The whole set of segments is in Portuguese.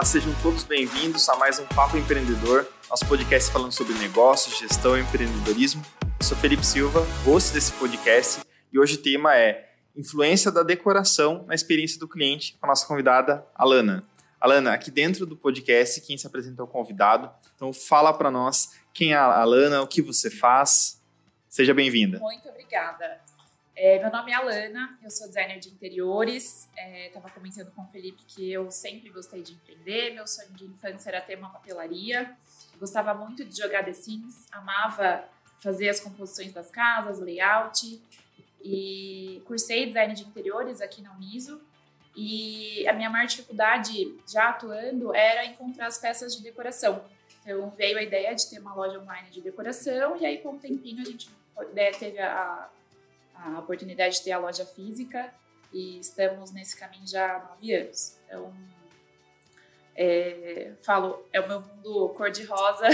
Olá, sejam todos bem-vindos a mais um Papo Empreendedor, nosso podcast falando sobre negócios, gestão e empreendedorismo. Eu sou Felipe Silva, host desse podcast, e hoje o tema é influência da decoração na experiência do cliente com a nossa convidada, Alana. Alana, aqui dentro do podcast, quem se apresenta é o convidado. Então, fala para nós quem é a Alana, o que você faz. Seja bem-vinda. Muito obrigada. É, meu nome é Alana, eu sou designer de interiores. Estava é, comentando com o Felipe que eu sempre gostei de empreender. Meu sonho de infância era ter uma papelaria. Gostava muito de jogar The Sims, amava fazer as composições das casas, layout. E cursei design de interiores aqui na Uniso. E a minha maior dificuldade, já atuando, era encontrar as peças de decoração. Então veio a ideia de ter uma loja online de decoração, e aí com o tempinho a gente né, teve a a oportunidade de ter a loja física e estamos nesse caminho já há nove anos. Então, é, falo, é o meu mundo cor-de-rosa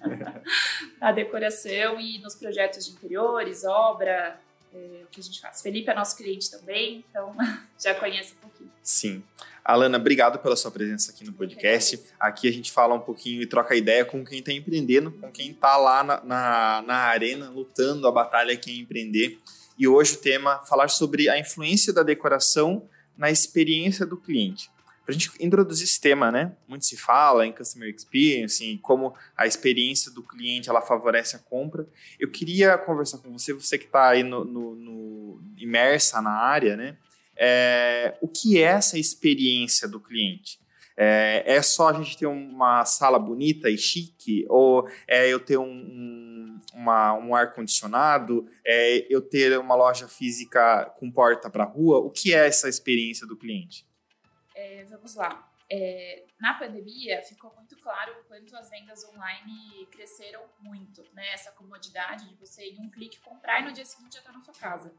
na decoração e nos projetos de interiores, obra, é, o que a gente faz. Felipe é nosso cliente também, então já conhece um pouquinho. Sim. Alana, obrigado pela sua presença aqui no podcast. Aqui a gente fala um pouquinho e troca ideia com quem está empreendendo, com quem está lá na, na, na arena, lutando a batalha que é empreender. E hoje o tema é falar sobre a influência da decoração na experiência do cliente. Para a gente introduzir esse tema, né? Muito se fala em customer experience, em como a experiência do cliente ela favorece a compra. Eu queria conversar com você, você que está aí no, no, no, imersa na área, né? É, o que é essa experiência do cliente? É, é, só a gente ter uma sala bonita e chique? Ou é eu ter um, um, um ar-condicionado? É eu ter uma loja física com porta para rua? O que é essa experiência do cliente? É, vamos lá. É, na pandemia, ficou muito claro o quanto as vendas online cresceram muito. Né? Essa comodidade de você, em um clique, comprar e no dia seguinte já está na sua casa.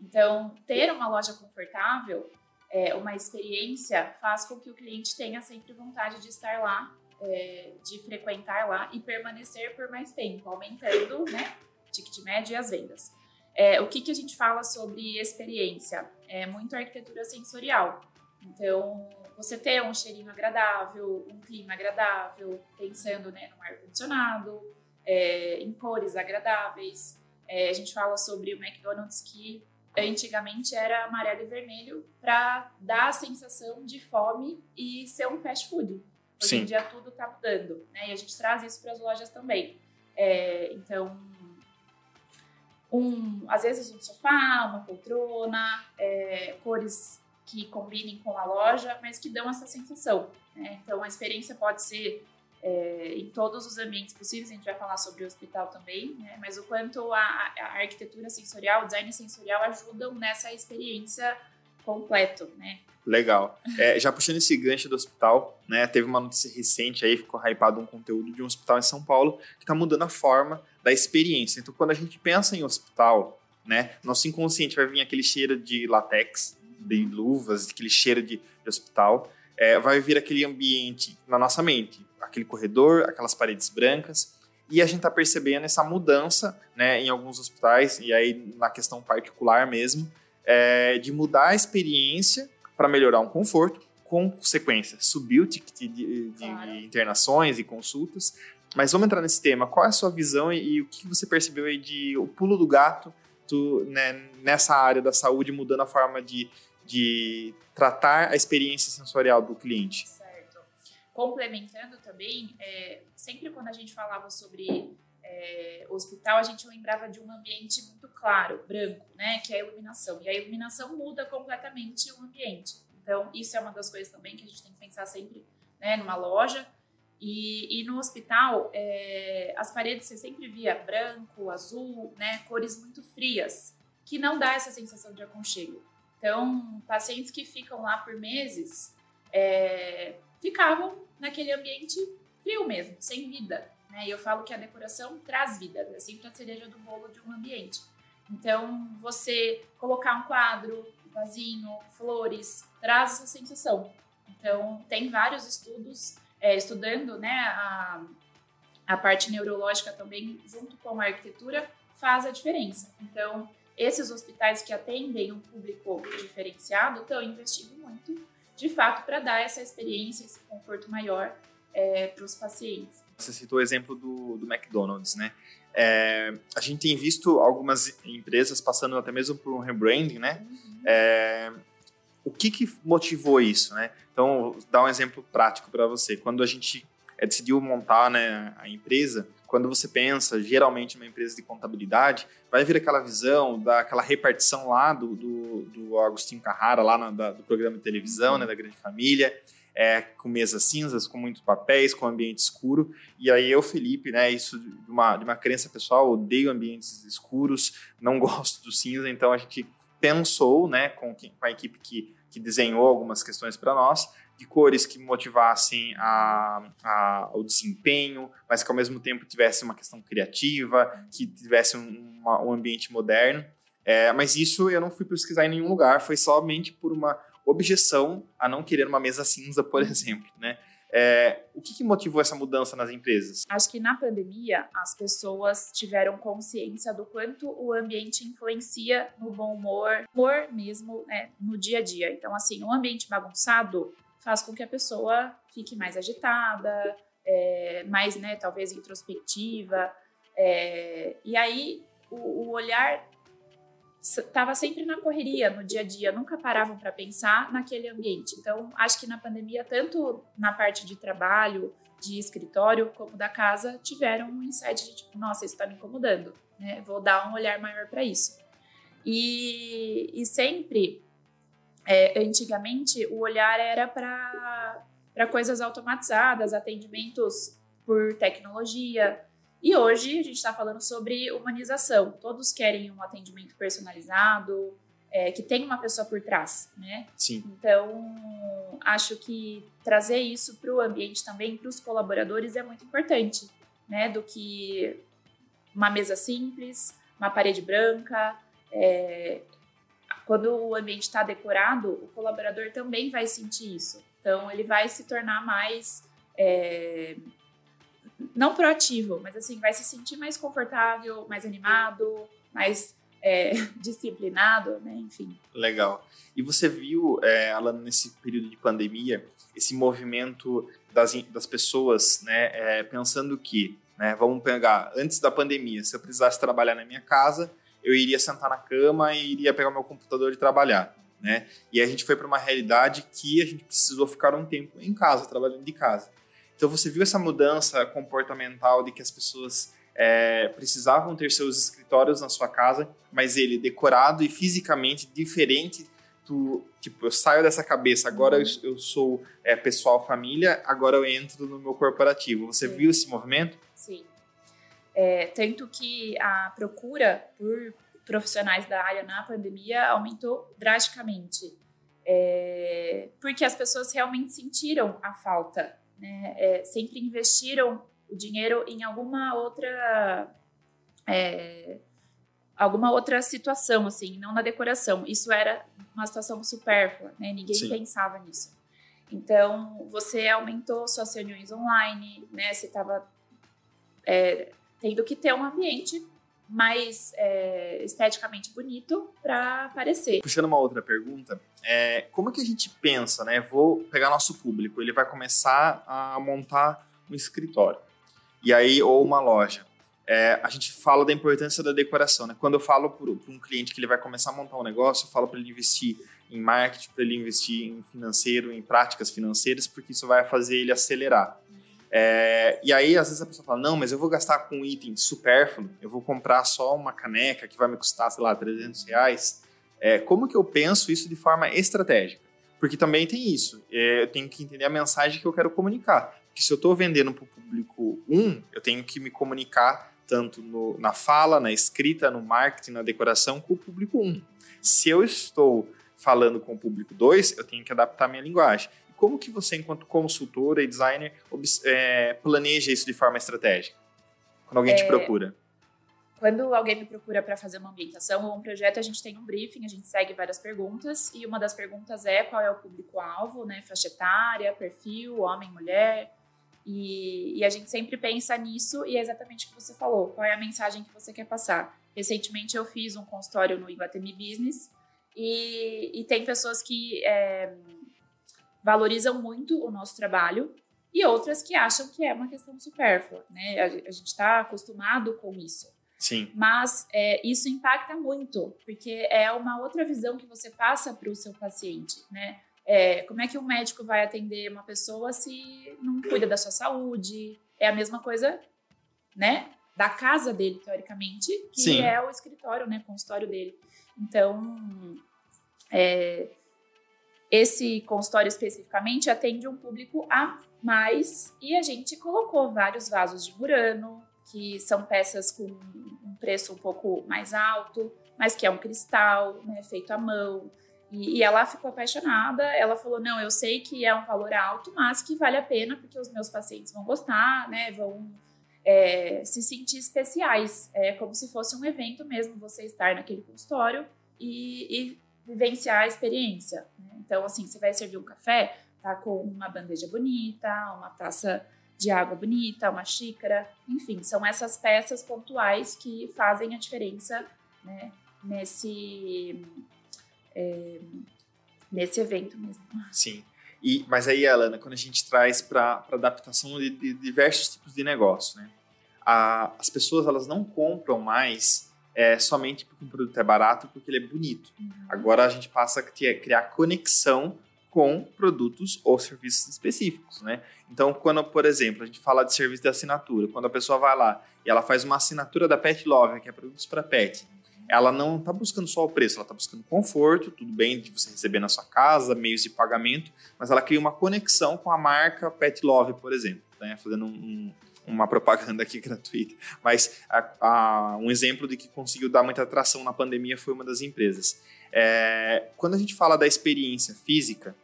Então, ter uma loja confortável é, uma experiência faz com que o cliente tenha sempre vontade de estar lá, é, de frequentar lá e permanecer por mais tempo, aumentando né, o ticket médio e as vendas. É, o que, que a gente fala sobre experiência? É muito arquitetura sensorial. Então, você ter um cheirinho agradável, um clima agradável, pensando né, no ar-condicionado, é, em cores agradáveis. É, a gente fala sobre o McDonald's que antigamente era amarelo e vermelho para dar a sensação de fome e ser um fast food. Hoje Sim. em dia tudo está mudando, né? E a gente traz isso para as lojas também. É, então, um, às vezes um sofá, uma poltrona, é, cores que combinem com a loja, mas que dão essa sensação. Né? Então, a experiência pode ser é, em todos os ambientes possíveis, a gente vai falar sobre o hospital também, né? mas o quanto a, a arquitetura sensorial, o design sensorial ajudam nessa experiência completo, né? Legal. É, já puxando esse gancho do hospital, né? Teve uma notícia recente aí, ficou hypado um conteúdo de um hospital em São Paulo que está mudando a forma da experiência. Então, quando a gente pensa em hospital, né? Nosso inconsciente vai vir aquele cheiro de latex, de luvas, aquele cheiro de, de hospital. É, vai vir aquele ambiente na nossa mente aquele corredor, aquelas paredes brancas. E a gente está percebendo essa mudança né, em alguns hospitais, e aí na questão particular mesmo, é, de mudar a experiência para melhorar um conforto, com consequência, subir o ticket de, de, claro. internações e consultas. Mas vamos entrar nesse tema. Qual é a sua visão e, e o que você percebeu aí de o pulo do gato tu, né, nessa área da saúde, mudando a forma de, de tratar a experiência sensorial do cliente? complementando também, é, sempre quando a gente falava sobre é, hospital, a gente lembrava de um ambiente muito claro, branco, né, que é a iluminação. E a iluminação muda completamente o ambiente. Então, isso é uma das coisas também que a gente tem que pensar sempre né, numa loja. E, e no hospital, é, as paredes você sempre via branco, azul, né, cores muito frias, que não dá essa sensação de aconchego. Então, pacientes que ficam lá por meses é, ficavam naquele ambiente frio mesmo, sem vida. Né? E eu falo que a decoração traz vida, é sempre a cereja do bolo de um ambiente. Então, você colocar um quadro, um vasinho, flores, traz essa sensação. Então, tem vários estudos é, estudando né, a, a parte neurológica também, junto com a arquitetura, faz a diferença. Então, esses hospitais que atendem um público diferenciado estão investindo muito de fato, para dar essa experiência, esse conforto maior é, para os pacientes. Você citou o exemplo do, do McDonald's, né? É, a gente tem visto algumas empresas passando até mesmo por um rebranding, né? Uhum. É, o que, que motivou isso, né? Então, vou dar um exemplo prático para você. Quando a gente é, decidiu montar né, a empresa, quando você pensa, geralmente, uma empresa de contabilidade, vai vir aquela visão daquela repartição lá do, do, do Agostinho Carrara, lá na, da, do programa de televisão, né, da Grande Família, é, com mesas cinzas, com muitos papéis, com ambiente escuro. E aí eu, Felipe, né, isso de uma, de uma crença pessoal, odeio ambientes escuros, não gosto do cinza, então a gente pensou, né, com, com a equipe que, que desenhou algumas questões para nós, de cores que motivassem a, a, o desempenho, mas que ao mesmo tempo tivesse uma questão criativa, que tivesse um, uma, um ambiente moderno. É, mas isso eu não fui pesquisar em nenhum lugar, foi somente por uma objeção a não querer uma mesa cinza, por exemplo, né? É, o que, que, motivou essa mudança nas empresas? Acho que na pandemia as pessoas tiveram consciência do quanto o ambiente influencia no bom humor, humor mesmo né, no dia a dia. Então, assim, um ambiente bagunçado faz com que a pessoa fique mais agitada, é, mais, né, talvez introspectiva. É, e aí o, o olhar estava sempre na correria, no dia a dia, nunca paravam para pensar naquele ambiente. Então, acho que na pandemia, tanto na parte de trabalho, de escritório, como da casa, tiveram um insight de tipo, nossa, isso está me incomodando, né? Vou dar um olhar maior para isso. E, e sempre é, antigamente, o olhar era para coisas automatizadas, atendimentos por tecnologia. E hoje a gente está falando sobre humanização. Todos querem um atendimento personalizado, é, que tem uma pessoa por trás, né? Sim. Então, acho que trazer isso para o ambiente também, para os colaboradores, é muito importante, né? Do que uma mesa simples, uma parede branca, é, quando o ambiente está decorado, o colaborador também vai sentir isso. Então, ele vai se tornar mais. É, não proativo, mas assim, vai se sentir mais confortável, mais animado, mais é, disciplinado, né? Enfim. Legal. E você viu, é, Alan, nesse período de pandemia, esse movimento das, das pessoas, né, é, pensando que, né, vamos pegar, antes da pandemia, se eu precisasse trabalhar na minha casa, eu iria sentar na cama e iria pegar meu computador e trabalhar, né? E a gente foi para uma realidade que a gente precisou ficar um tempo em casa, trabalhando de casa. Então você viu essa mudança comportamental de que as pessoas é, precisavam ter seus escritórios na sua casa, mas ele decorado e fisicamente diferente do tipo eu saio dessa cabeça agora eu, eu sou é, pessoal família agora eu entro no meu corporativo. Você Sim. viu esse movimento? Sim. É, tanto que a procura por profissionais da área na pandemia aumentou drasticamente. É, porque as pessoas realmente sentiram a falta, né? É, sempre investiram o dinheiro em alguma outra é, alguma outra situação, assim, não na decoração. Isso era uma situação supérflua, né? Ninguém Sim. pensava nisso. Então, você aumentou suas reuniões online, né? Você estava é, tendo que ter um ambiente mais é, esteticamente bonito para aparecer. Puxando uma outra pergunta, é, como que a gente pensa, né? Vou pegar nosso público, ele vai começar a montar um escritório e aí ou uma loja. É, a gente fala da importância da decoração, né? Quando eu falo para um cliente que ele vai começar a montar um negócio, eu falo para ele investir em marketing, para ele investir em financeiro, em práticas financeiras, porque isso vai fazer ele acelerar. É, e aí, às vezes, a pessoa fala: não, mas eu vou gastar com um item supérfluo, eu vou comprar só uma caneca que vai me custar, sei lá, 300 reais. É, como que eu penso isso de forma estratégica? Porque também tem isso, é, eu tenho que entender a mensagem que eu quero comunicar. Porque se eu estou vendendo para o público 1, um, eu tenho que me comunicar tanto no, na fala, na escrita, no marketing, na decoração com o público 1. Um. Se eu estou falando com o público 2, eu tenho que adaptar minha linguagem como que você, enquanto consultora e designer, é, planeja isso de forma estratégica? Quando alguém é, te procura? Quando alguém me procura para fazer uma ambientação ou um projeto, a gente tem um briefing, a gente segue várias perguntas, e uma das perguntas é qual é o público-alvo, né? Faixa etária, perfil, homem, mulher. E, e, a gente sempre pensa nisso, e é exatamente o que você falou: qual é a mensagem que você quer passar? Recentemente eu fiz um consultório no Iguatemi Business, e, e tem pessoas que. É, valorizam muito o nosso trabalho e outras que acham que é uma questão supérflua, né? A, gente está acostumado com isso. Sim. Mas é, isso impacta muito, porque é uma outra visão que você passa para o seu paciente, né? É, como é que um médico vai atender uma pessoa se não cuida da sua saúde? É a mesma coisa, né? Da casa dele, teoricamente, que Sim. é o escritório, né? Consultório dele. Então, é, esse consultório especificamente atende um público a mais e a gente colocou vários vasos de Murano, que são peças com um preço um pouco mais alto, mas que é um cristal, né, feito à mão. E, e, ela ficou apaixonada. Ela falou: Não, eu sei que é um valor alto, mas que vale a pena porque os meus pacientes vão gostar, né? Vão é, se sentir especiais. É como se fosse um evento mesmo você estar naquele consultório e, e vivenciar a experiência. Né? Então, assim, você vai servir um café, tá com uma bandeja bonita, uma taça de água bonita, uma xícara, enfim, são essas peças pontuais que fazem a diferença, né? Nesse é, nesse evento mesmo. Sim. E, mas aí, Alana, quando a gente traz para adaptação de, de, diversos tipos de negócio, né? A, as pessoas elas não compram mais é, somente porque o produto é barato porque ele é bonito. Uhum. Agora a gente passa a criar conexão com produtos ou serviços específicos, né? Então, quando, por exemplo, a gente fala de serviço de assinatura, quando a pessoa vai lá e ela faz uma assinatura da Pet Love, que é produtos para pet, ela não está buscando só o preço, ela está buscando conforto, tudo bem de você receber na sua casa, meios de pagamento, mas ela cria uma conexão com a marca Pet Love, por exemplo, né? fazendo um, uma propaganda aqui gratuita. Mas a, a, um exemplo de que conseguiu dar muita atração na pandemia foi uma das empresas. É, quando a gente fala da experiência física,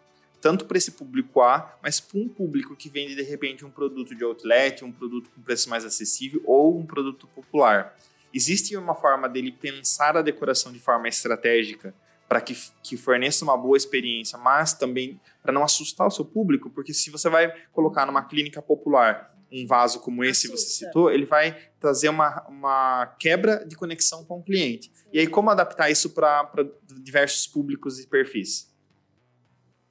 tanto para esse público A, mas para um público que vende de repente um produto de outlet, um produto com preço mais acessível ou um produto popular existe uma forma dele pensar a decoração de forma estratégica para que, que forneça uma boa experiência, mas também para não assustar o seu público, porque se você vai colocar numa clínica popular um vaso como esse que você citou, ele vai trazer uma, uma quebra de conexão com o cliente. Sim. E aí, como adaptar isso para diversos públicos e perfis?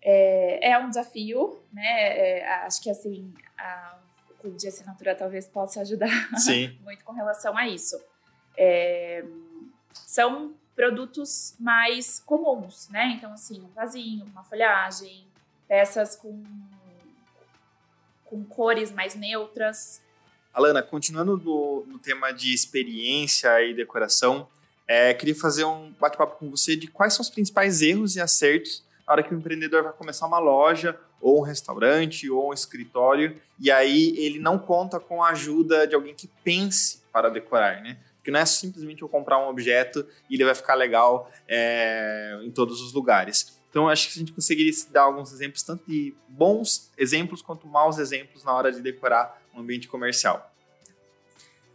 É, é um desafio, né? É, acho que assim, a, o clube de assinatura talvez possa ajudar muito com relação a isso. É, são produtos mais comuns, né? Então, assim, um vasinho, uma folhagem, peças com, com cores mais neutras. Alana, continuando no, no tema de experiência e decoração, é, queria fazer um bate-papo com você de quais são os principais erros e acertos na hora que o empreendedor vai começar uma loja, ou um restaurante, ou um escritório, e aí ele não conta com a ajuda de alguém que pense para decorar, né? Porque não é simplesmente eu comprar um objeto e ele vai ficar legal é, em todos os lugares. Então, acho que a gente conseguiria dar alguns exemplos, tanto de bons exemplos quanto maus exemplos na hora de decorar um ambiente comercial.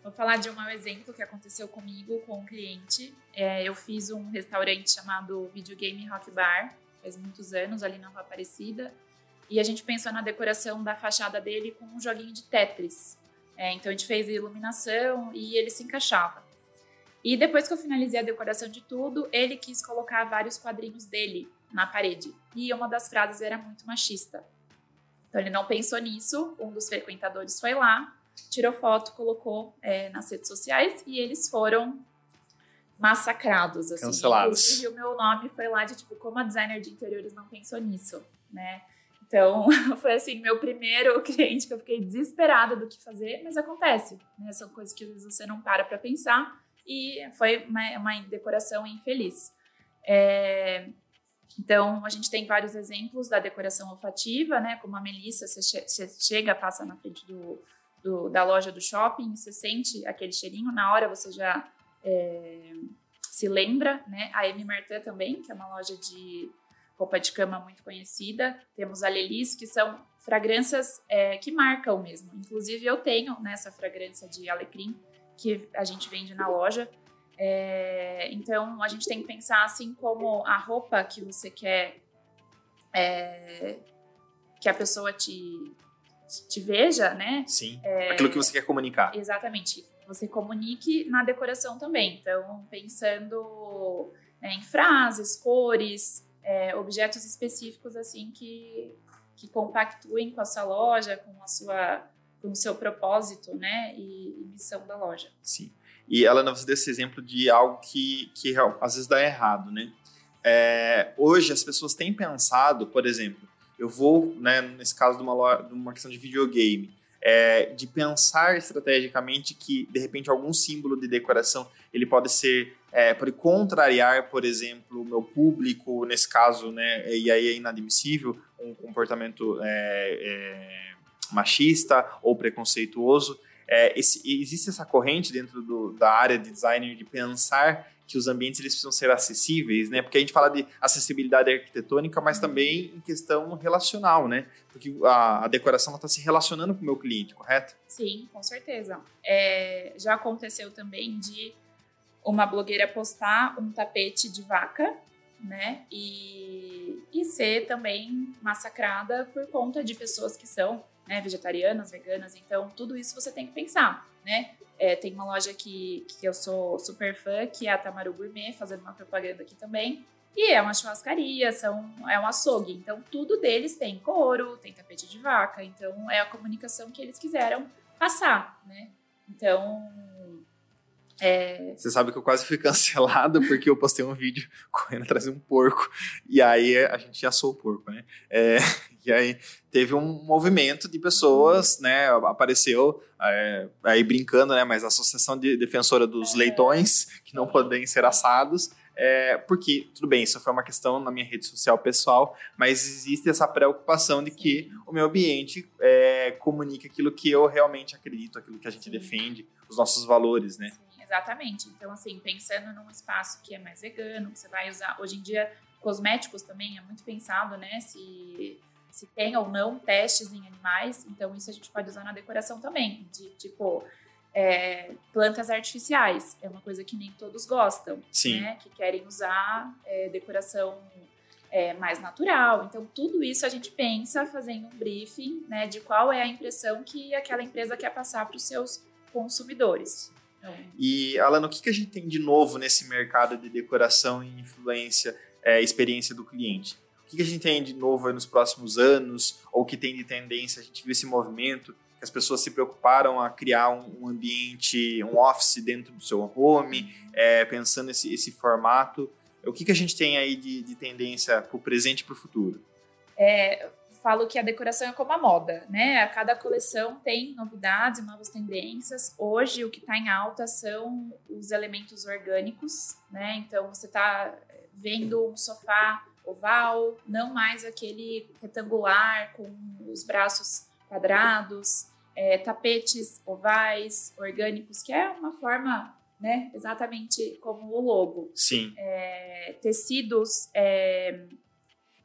Vou falar de um mau exemplo que aconteceu comigo, com um cliente. É, eu fiz um restaurante chamado Videogame Rock Bar, faz muitos anos, ali na Rua Aparecida. E a gente pensou na decoração da fachada dele com um joguinho de Tetris. É, então a gente fez a iluminação e ele se encaixava. E depois que eu finalizei a decoração de tudo, ele quis colocar vários quadrinhos dele na parede. E uma das frases era muito machista. Então ele não pensou nisso. Um dos frequentadores foi lá, tirou foto, colocou é, nas redes sociais e eles foram massacrados. Assim. Cancelados. Inclusive o meu nome foi lá de tipo, como a designer de interiores não pensou nisso, né? Então, foi assim, meu primeiro cliente que eu fiquei desesperada do que fazer, mas acontece, né? São coisas que você não para para pensar e foi uma, uma decoração infeliz. É, então, a gente tem vários exemplos da decoração olfativa, né? Como a Melissa, você, che você chega, passa na frente do, do, da loja do shopping, você sente aquele cheirinho, na hora você já é, se lembra, né? A M. Martin também, que é uma loja de roupa de cama muito conhecida. Temos a Lelis, que são fragrâncias é, que marcam mesmo. Inclusive, eu tenho nessa né, fragrância de alecrim, que a gente vende na loja. É, então, a gente tem que pensar assim como a roupa que você quer é, que a pessoa te, te veja, né? Sim, aquilo que você quer comunicar. Exatamente. Você comunique na decoração também. Então, pensando né, em frases, cores, é, objetos específicos assim que, que compactuem com a sua loja, com a sua com o seu propósito, né, e, e missão da loja. Sim. E ela nos deu esse exemplo de algo que, que às vezes dá errado, né? É, hoje as pessoas têm pensado, por exemplo, eu vou, né, nesse caso de uma, de uma questão de videogame, é, de pensar estrategicamente que de repente algum símbolo de decoração ele pode ser é, pode contrariar, por exemplo, o meu público nesse caso, né, e aí é inadmissível um comportamento é, é machista ou preconceituoso. É, esse, existe essa corrente dentro do, da área de design de pensar que os ambientes eles precisam ser acessíveis, né? Porque a gente fala de acessibilidade arquitetônica, mas também em questão relacional, né? Porque a, a decoração está se relacionando com o meu cliente, correto? Sim, com certeza. É, já aconteceu também de uma blogueira postar um tapete de vaca, né? E, e ser também massacrada por conta de pessoas que são né, vegetarianas, veganas, então tudo isso você tem que pensar, né? É, tem uma loja que, que eu sou super fã, que é a Tamaru Gourmet, fazendo uma propaganda aqui também. E é uma churrascaria, são, é um açougue. Então, tudo deles tem couro, tem tapete de vaca. Então, é a comunicação que eles quiseram passar, né? Então, é... Você sabe que eu quase fui cancelado porque eu postei um vídeo correndo atrás de um porco. E aí a gente assou o porco, né? É, e aí teve um movimento de pessoas, né? Apareceu é, aí brincando, né? Mas a Associação de Defensora dos é. Leitões, que não podem ser assados. É, porque, tudo bem, isso foi uma questão na minha rede social pessoal, mas existe essa preocupação de que o meu ambiente é, comunique aquilo que eu realmente acredito, aquilo que a gente defende, os nossos valores, né? Sim, exatamente. Então, assim, pensando num espaço que é mais vegano, que você vai usar. Hoje em dia, cosméticos também é muito pensado, né? Se se tem ou não testes em animais, então isso a gente pode usar na decoração também, de tipo é, plantas artificiais, é uma coisa que nem todos gostam, Sim. né? Que querem usar é, decoração é, mais natural. Então, tudo isso a gente pensa fazendo um briefing, né? De qual é a impressão que aquela empresa quer passar para os seus consumidores. Então, e, Alana, o que, que a gente tem de novo nesse mercado de decoração e influência, é, experiência do cliente? O que a gente tem de novo nos próximos anos, ou que tem de tendência? A gente viu esse movimento, que as pessoas se preocuparam a criar um, ambiente, um office dentro do seu home, é, pensando esse, esse formato. O que, que a gente tem aí de, de tendência para o presente e para o futuro? É, falo que a decoração é como a moda, né? A cada coleção tem novidades, novas tendências. Hoje o que está em alta são os elementos orgânicos, né? Então você está vendo um sofá oval, não mais aquele retangular com os braços quadrados, é, tapetes ovais, orgânicos, que é uma forma, né, exatamente como o logo. Sim. É, tecidos é,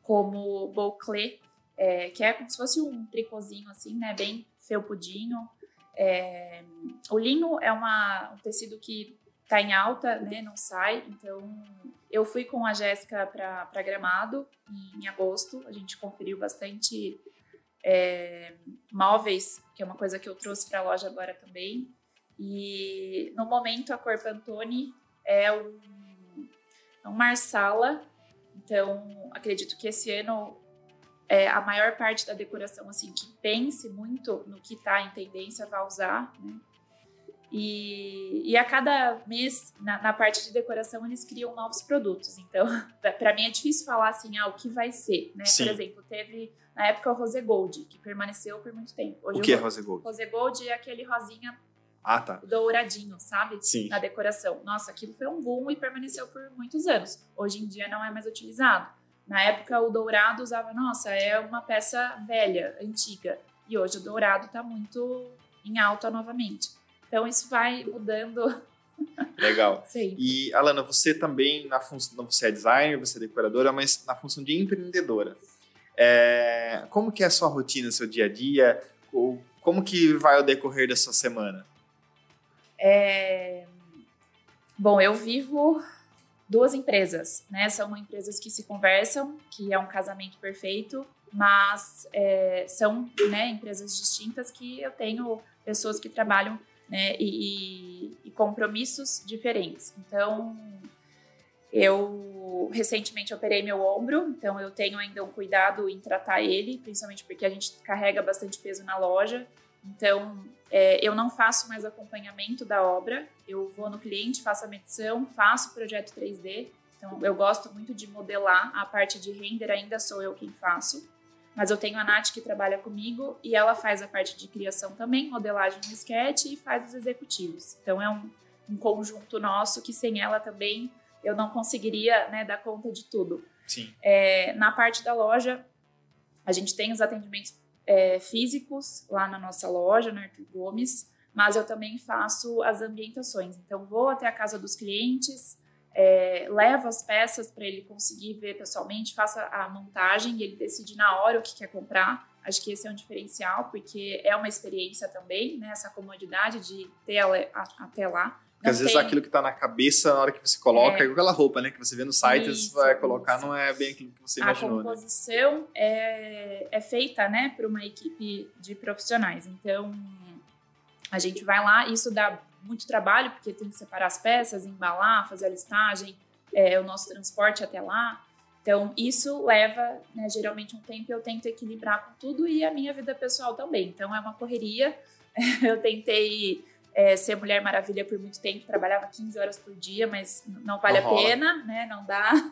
como bouclé, é, que é como se fosse um tricôzinho assim, né, bem felpudinho. É, o linho é uma, um tecido que está em alta, né, não sai, então eu fui com a Jéssica para Gramado em, agosto. A gente conferiu bastante é, móveis, que é uma coisa que eu trouxe para a loja agora também. E no momento a cor Pantone é um, é um marsala. Então acredito que esse ano é, a maior parte da decoração assim que pense muito no que está em tendência vai usar, né? E, e a cada mês, na, na, parte de decoração, eles criam novos produtos. Então, para mim é difícil falar assim, ah, o que vai ser, né? Sim. Por exemplo, teve na época o Rose Gold, que permaneceu por muito tempo. Hoje, o que é Rose Gold? Rose Gold é aquele rosinha ah, tá. douradinho, sabe? Sim. Na decoração. Nossa, aquilo foi um boom e permaneceu por muitos anos. Hoje em dia não é mais utilizado. Na época, o dourado usava, nossa, é uma peça velha, antiga. E hoje o dourado está muito em alta novamente. Então isso vai mudando. Legal. Sim. E Alana, você também na função, você é designer, você é decoradora, mas na função de empreendedora. É, como que é a sua rotina, seu dia a dia? Como que vai o decorrer da sua semana? É... Bom, eu vivo duas empresas, né? São empresas que se conversam, que é um casamento perfeito, mas é, são né, empresas distintas que eu tenho pessoas que trabalham né, e, e, compromissos diferentes. Então, Eu recentemente operei meu ombro, então eu tenho ainda um cuidado em tratar ele, principalmente porque a gente carrega bastante peso na loja. Então, é, eu não faço mais acompanhamento da obra, eu vou no cliente, faço a medição, faço o projeto 3D. Então, eu gosto muito de modelar, a parte de render ainda sou eu quem faço. Mas eu tenho a Nath que trabalha comigo e ela faz a parte de criação também, modelagem no sketch e faz os executivos. Então é um, um conjunto nosso que sem ela também eu não conseguiria né, dar conta de tudo. Sim. É, na parte da loja, a gente tem os atendimentos é, físicos lá na nossa loja, no Arthur Gomes, mas eu também faço as ambientações. Então, vou até a casa dos clientes, é, levo as peças para ele conseguir ver pessoalmente, faço a montagem e ele decide na hora o que quer comprar. Acho que esse é um diferencial, porque é uma experiência também, né? Essa comodidade de ter até lá. Porque às vezes aquilo que está na cabeça, na hora que você coloca, é, é aquela roupa, né? Que você vê no site, isso, você vai colocar, isso. não é bem aquilo que você imaginou. A né? composição né? é, é feita, né, por uma equipe de profissionais. Então, a gente vai lá, isso dá muito trabalho, porque tem que separar as peças, embalar, fazer a listagem, é, o nosso transporte até lá. Então, isso leva, né, geralmente, um tempo eu tento equilibrar com tudo e a minha vida pessoal também. Então, é uma correria. eu tentei é, ser Mulher Maravilha por muito tempo, trabalhava 15 horas por dia, mas não vale não a pena, né? Não dá.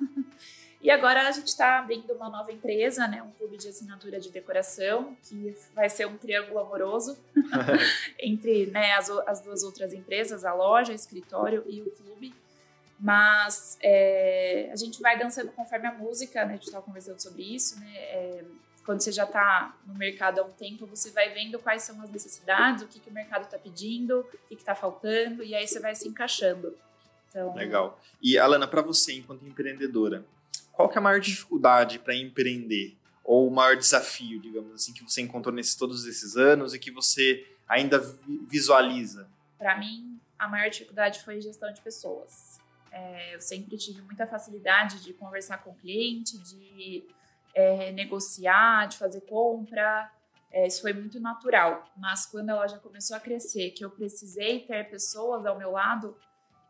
E agora a gente está abrindo uma nova empresa, né? Um clube de assinatura de decoração, que vai ser um triângulo amoroso entre né, as, as duas outras empresas, a loja, o escritório e o clube. Mas é, a gente vai dançando conforme a música, né? A gente estava conversando sobre isso, né? É, quando você já está no mercado há um tempo, você vai vendo quais são as necessidades, o que, que o mercado está pedindo, o que está faltando, e aí você vai se encaixando. Então... Legal. E, Alana, para você, enquanto empreendedora, qual que é a maior dificuldade para empreender? Ou o maior desafio, digamos assim, que você encontrou nesses todos esses anos e que você ainda visualiza? Para mim, a maior dificuldade foi gestão de pessoas. É, eu sempre tive muita facilidade de conversar com o cliente, de é, negociar, de fazer compra. É, isso foi muito natural. Mas quando a loja começou a crescer, que eu precisei ter pessoas ao meu lado,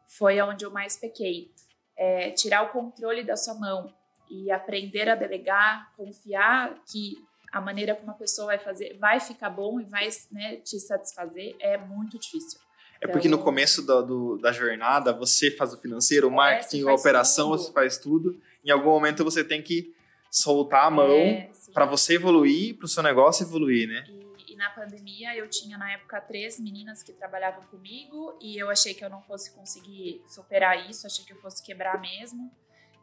foi onde eu mais pequei. É, tirar o controle da sua mão e aprender a delegar, confiar que a maneira como a pessoa vai fazer vai ficar bom e vai né, te satisfazer é muito difícil. É porque no então começo do, do, da jornada você faz o financeiro, o é, marketing, a operação, tudo. você faz tudo. Em algum momento você tem que soltar a mão é, para você evoluir, para o seu negócio evoluir, né? E, na pandemia eu tinha na época três meninas que trabalhavam comigo e eu achei que eu não fosse conseguir superar isso, achei que eu fosse quebrar mesmo.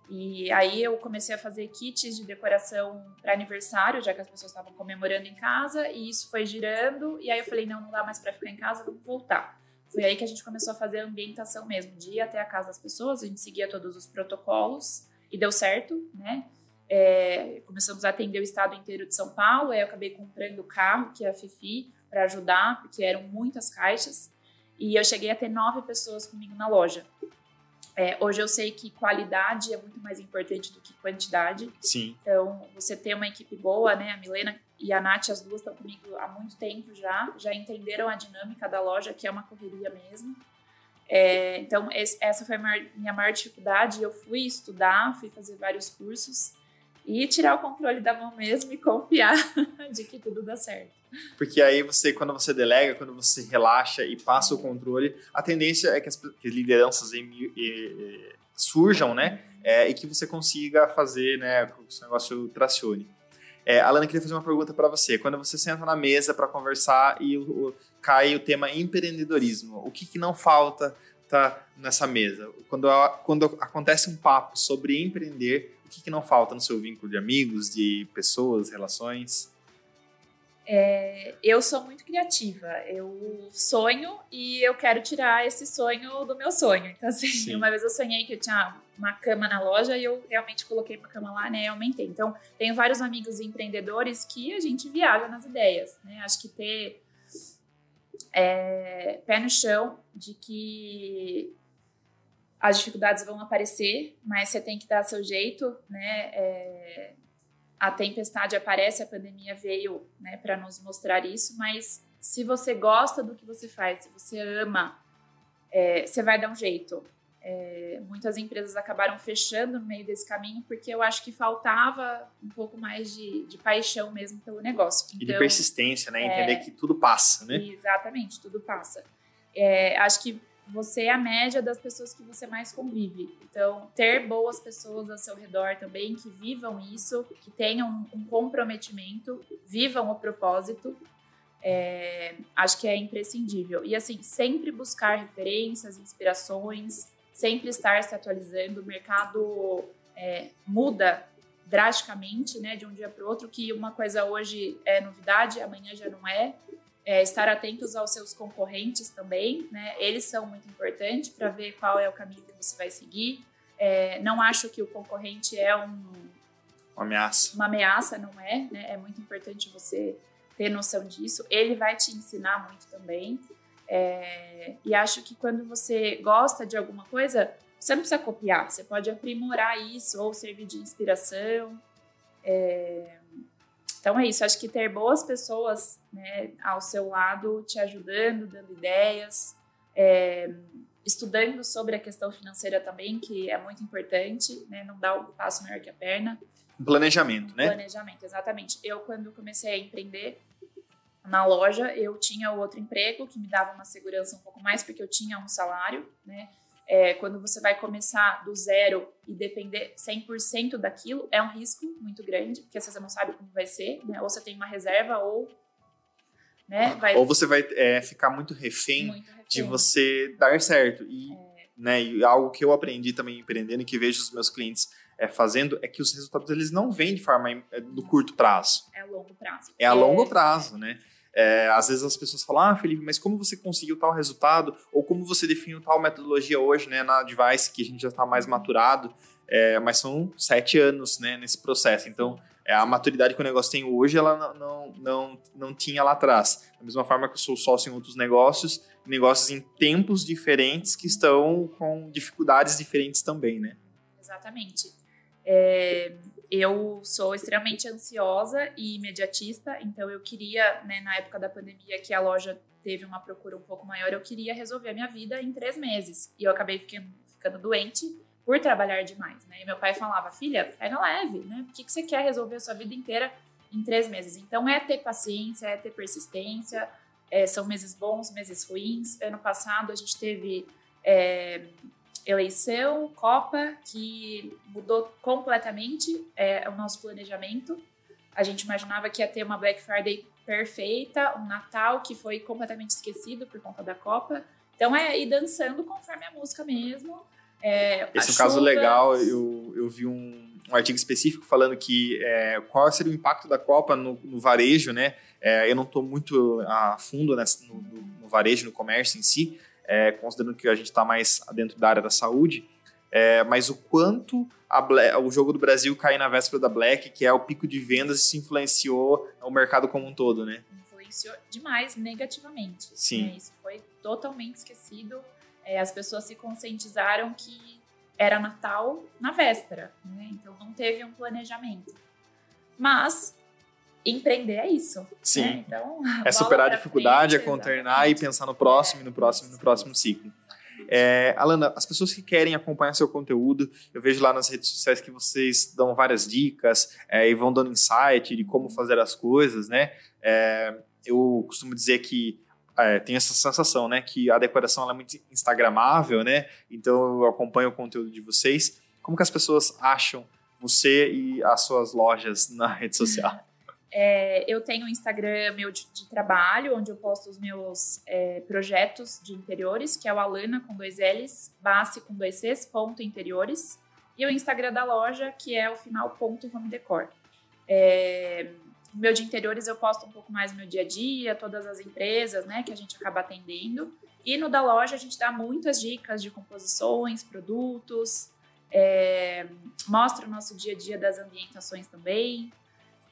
E aí eu comecei a fazer kits de decoração para aniversário, já que as pessoas estavam comemorando em casa, e isso foi girando. E aí eu falei, não, não dá mais para ficar em casa, vamos voltar. Foi aí que a gente começou a fazer a ambientação mesmo, de ir até a casa das pessoas, a gente seguia todos os protocolos e deu certo, né? É, começamos a atender o estado inteiro de São Paulo, aí eu acabei comprando o carro, que é a Fifi, para ajudar, porque eram muitas caixas. E eu cheguei a ter nove pessoas comigo na loja. É, hoje eu sei que qualidade é muito mais importante do que quantidade. Sim. Então, você ter uma equipe boa, né? A Milena e a Nath, as duas estão comigo há muito tempo já, já entenderam a dinâmica da loja, que é uma correria mesmo. É, então, esse, essa foi a maior, minha maior dificuldade. Eu fui estudar, fui fazer vários cursos e tirar o controle da mão mesmo e confiar de que tudo dá certo. Porque aí você, quando você delega, quando você relaxa e passa o controle, a tendência é que as, que lideranças em, e, surjam, né? É, e que você consiga fazer, né, que o negócio tracione. É, Alana, queria fazer uma pergunta para você. Quando você senta na mesa para conversar e o, o, cai o tema empreendedorismo, o que, que não falta tá nessa mesa? Quando, quando acontece um papo sobre empreender, o que, que não falta no seu vínculo de amigos, de pessoas, relações? É, eu sou muito criativa. Eu sonho e eu quero tirar esse sonho do meu sonho. Então, assim, Sim. uma vez eu sonhei que eu tinha uma cama na loja e eu realmente coloquei uma cama lá, né? E aumentei. Então, tenho vários amigos empreendedores que a gente viaja nas ideias, né? Acho que ter é, pé no chão de que as dificuldades vão aparecer, mas você tem que dar seu jeito, né? É, a tempestade aparece, a pandemia veio, né, para nos mostrar isso, mas se você gosta do que você faz, se você ama, é, você vai dar um jeito. É, muitas empresas acabaram fechando no meio desse caminho porque eu acho que faltava um pouco mais de, de paixão mesmo pelo negócio. Então, e de então, persistência, né? Entender é, que tudo passa, né? Exatamente, tudo passa. É, acho que você é a média das pessoas que você mais convive. Então, ter boas pessoas ao seu redor também que vivam isso, que tenham um comprometimento, vivam o propósito, é, acho que é imprescindível. E assim, sempre buscar referências, inspirações, sempre estar se atualizando. O mercado é, muda drasticamente, né, de um dia para o outro, que uma coisa hoje é novidade, amanhã já não é é, estar atentos aos seus concorrentes também, né? Eles são muito importantes para ver qual é o caminho que você vai seguir. É, não acho que o concorrente é um, uma ameaça. Uma ameaça, não é? Né? É muito importante você ter noção disso. Ele vai te ensinar muito também. É, e acho que quando você gosta de alguma coisa, você não precisa copiar, você pode aprimorar isso ou servir de inspiração. É, então é isso, acho que ter boas pessoas né, ao seu lado, te ajudando, dando ideias, é, estudando sobre a questão financeira também, que é muito importante, né, não dá o um passo maior que a perna. Planejamento, né? Planejamento, exatamente. Eu, quando comecei a empreender na loja, eu tinha outro emprego que me dava uma segurança um pouco mais, porque eu tinha um salário, né? É, quando você vai começar do zero e depender 100% daquilo, é um risco muito grande, porque você não sabe como vai ser, né? Ou você tem uma reserva, ou. Né, vai... Ou você vai é, ficar muito refém, muito refém, de você dar certo. E, é... né, e algo que eu aprendi também empreendendo e que vejo os meus clientes é, fazendo é que os resultados eles não vêm de forma é, do curto prazo. É a longo prazo. É a longo é. prazo, né? É, às vezes as pessoas falam, ah, Felipe, mas como você conseguiu tal resultado? Ou como você definiu tal metodologia hoje, né, na Device, que a gente já está mais maturado, é, mas são sete anos, né, nesse processo. Então, é, a maturidade que o negócio tem hoje, ela não, não, não tinha lá atrás. Da mesma forma que eu sou sócio em outros negócios, negócios em tempos diferentes que estão com dificuldades diferentes também, né? Exatamente. É, eu sou extremamente ansiosa e imediatista, então eu queria, né, na época da pandemia, que a loja teve uma procura um pouco maior, eu queria resolver a minha vida em três meses. E eu acabei ficando, ficando doente por trabalhar demais, né? E meu pai falava, filha, pega leve, né? Por que, que você quer resolver a sua vida inteira em três meses? Então é ter paciência, é ter persistência, é, são meses bons, meses ruins. Ano passado a gente teve é, eleição, Copa, que mudou completamente é, o nosso planejamento. A gente imaginava que ia ter uma Black Friday perfeita, um Natal que foi completamente esquecido por conta da Copa. Então é ir dançando conforme a música mesmo. É, Esse é um caso legal, eu, eu vi um, um artigo específico falando que é, qual seria o impacto da Copa no, no varejo, né? É, eu não estou muito a fundo nessa, no, no, varejo, no comércio em si, é, considerando que a gente está mais dentro da área da saúde, é, mas o quanto Black, o jogo do Brasil cair na véspera da Black, que é o pico de vendas, isso influenciou o mercado como um todo, né? Influenciou demais negativamente. Sim. Né? Isso foi totalmente esquecido. É, as pessoas se conscientizaram que era Natal na véspera, né? então não teve um planejamento. Mas empreender é isso. Né? Sim. Né? Então, é superar a dificuldade, frente, é contornar e pensar no próximo, é, no próximo, no próximo ciclo. É, Alana, as pessoas que querem acompanhar seu conteúdo, eu vejo lá nas redes sociais que vocês dão várias dicas é, e vão dando insight de como fazer as coisas, né? É, eu costumo dizer que é, tem essa sensação, né, que a decoração é muito instagramável, né? Então eu acompanho o conteúdo de vocês. Como que as pessoas acham você e as suas lojas na rede social? É, eu tenho um Instagram meu de, de, trabalho, onde eu posto os meus é, projetos de interiores, que é o Alana com dois L's, base com dois C's, ponto interiores. E o Instagram da loja, que é o final ponto home decor. É, meu de interiores eu posto um pouco mais meu dia a dia, todas as empresas né, que a gente acaba atendendo. E no da loja a gente dá muitas dicas de composições, produtos, é, mostra o nosso dia a dia das ambientações também.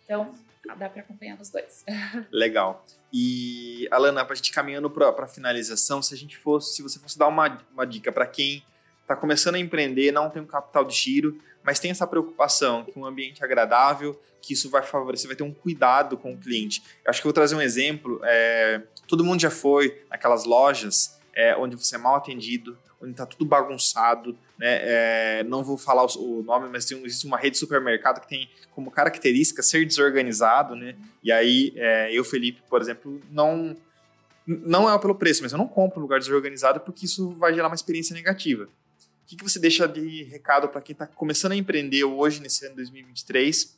Então, dá para acompanhar nos dois. Legal. E, Alana, para a gente caminhando para a finalização, se a gente fosse, se você fosse dar uma, uma dica para quem está começando a empreender, não tem um capital de giro, mas tem essa preocupação que um ambiente agradável, que isso vai favorecer, vai ter um cuidado com o cliente. Eu acho que eu vou trazer um exemplo. É, todo mundo já foi naquelas lojas é, onde você é mal atendido, onde está tudo bagunçado, né? É, não vou falar o, nome, mas tem, existe uma rede de supermercado que tem como característica ser desorganizado, né? E aí é, eu, Felipe, por exemplo, não não é pelo preço, mas eu não compro lugar desorganizado porque isso vai gerar uma experiência negativa. O que, que você deixa de recado para quem está começando a empreender hoje, nesse ano de 2023,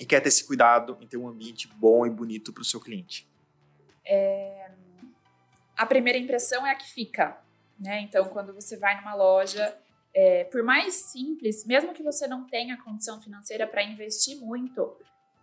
e quer ter esse cuidado em ter um ambiente bom e bonito para o seu cliente? É... A primeira impressão é a que fica. Né? Então, quando você vai numa loja, é, por mais simples, mesmo que você não tenha condição financeira para investir muito,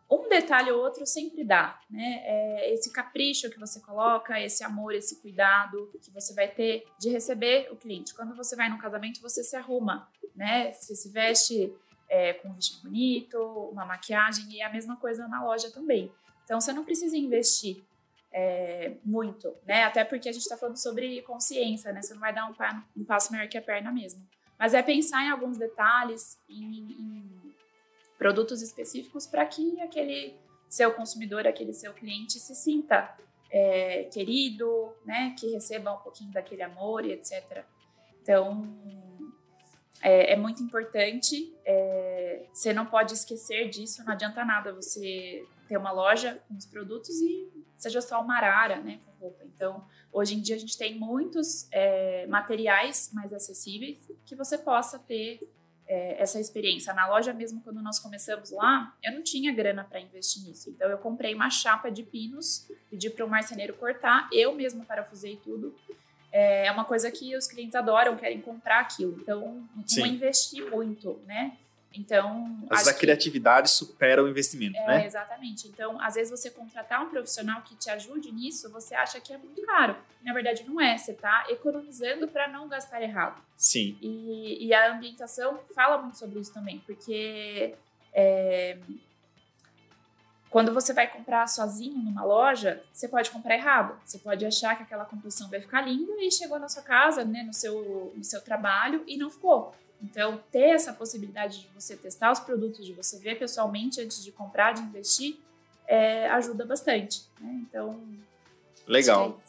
um detalhe ou outro sempre dá, né? É esse capricho que você coloca, esse amor, esse cuidado que você vai ter de receber o cliente. Quando você vai num casamento, você se arruma, né? Você se veste é, com um vestido bonito, uma maquiagem e a mesma coisa na loja também. Então você não precisa investir é, muito, né? Até porque a gente está falando sobre consciência, né? Você não vai dar um, um, passo maior que a perna mesmo. Mas é pensar em alguns detalhes, em, em produtos específicos para que aquele seu consumidor, aquele seu cliente se sinta é, querido, né? Que receba um pouquinho daquele amor e etc. Então, é, é muito importante. É, você não pode esquecer disso. Não adianta nada você ter uma loja com os produtos e seja só uma arara, né, com roupa. Então, hoje em dia a gente tem muitos é, materiais mais acessíveis que você possa ter é, essa experiência. Na loja mesmo, quando nós começamos lá, eu não tinha grana para investir nisso. Então eu comprei uma chapa de pinos, pedi para o marceneiro cortar, eu mesmo parafusei tudo. É, é uma coisa que os clientes adoram, querem comprar aquilo. Então Sim. não investi muito, né? Então. Às vezes a criatividade que... supera o investimento, é, né? Exatamente. Então, às vezes você contratar um profissional que te ajude nisso, você acha que é muito caro. Na verdade, não é. Você está economizando para não gastar errado. Sim. E, e, a ambientação fala muito sobre isso também, porque. É, quando você vai comprar sozinho numa loja, você pode comprar errado. Você pode achar que aquela composição vai ficar linda e chegou na sua casa, né, no seu, no seu trabalho e não ficou. Então, ter essa possibilidade de você testar os produtos, de você ver pessoalmente antes de comprar, de investir, é, ajuda bastante. Né? Então. Legal.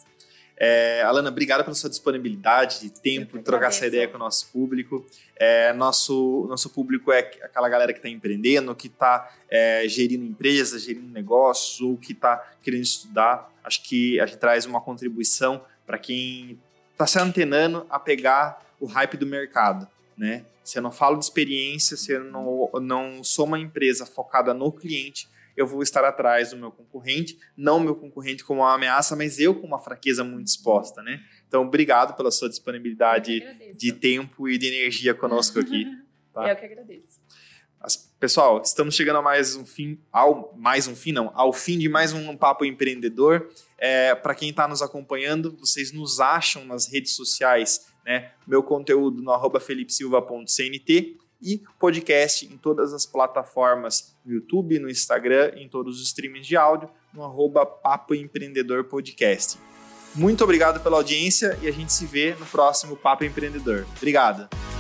É, Alana, obrigada pela sua disponibilidade de tempo, de trocar essa ideia com o nosso público. É, nosso, nosso público é aquela galera que está empreendendo, que está é, gerindo empresas, gerindo negócios, ou que está querendo estudar. Acho que a gente traz uma contribuição para quem está se antenando a pegar o hype do mercado né? Se eu não falo de experiência, se eu não, não sou uma empresa focada no cliente, eu vou estar atrás do meu concorrente, não meu concorrente como uma ameaça, mas eu com uma fraqueza muito exposta, né? Então, obrigado pela sua disponibilidade de tempo e de energia conosco aqui. Tá? Eu que agradeço. Pessoal, estamos chegando a mais um fim, ao mais um fim não, ao fim de mais um papo empreendedor. É, Para quem está nos acompanhando, vocês nos acham nas redes sociais né? Meu conteúdo no arroba felipesilva.cnt e podcast em todas as plataformas, no YouTube, no Instagram, em todos os streams de áudio, no arroba Papo Empreendedor Podcast. Muito obrigado pela audiência e a gente se vê no próximo Papo Empreendedor. Obrigado!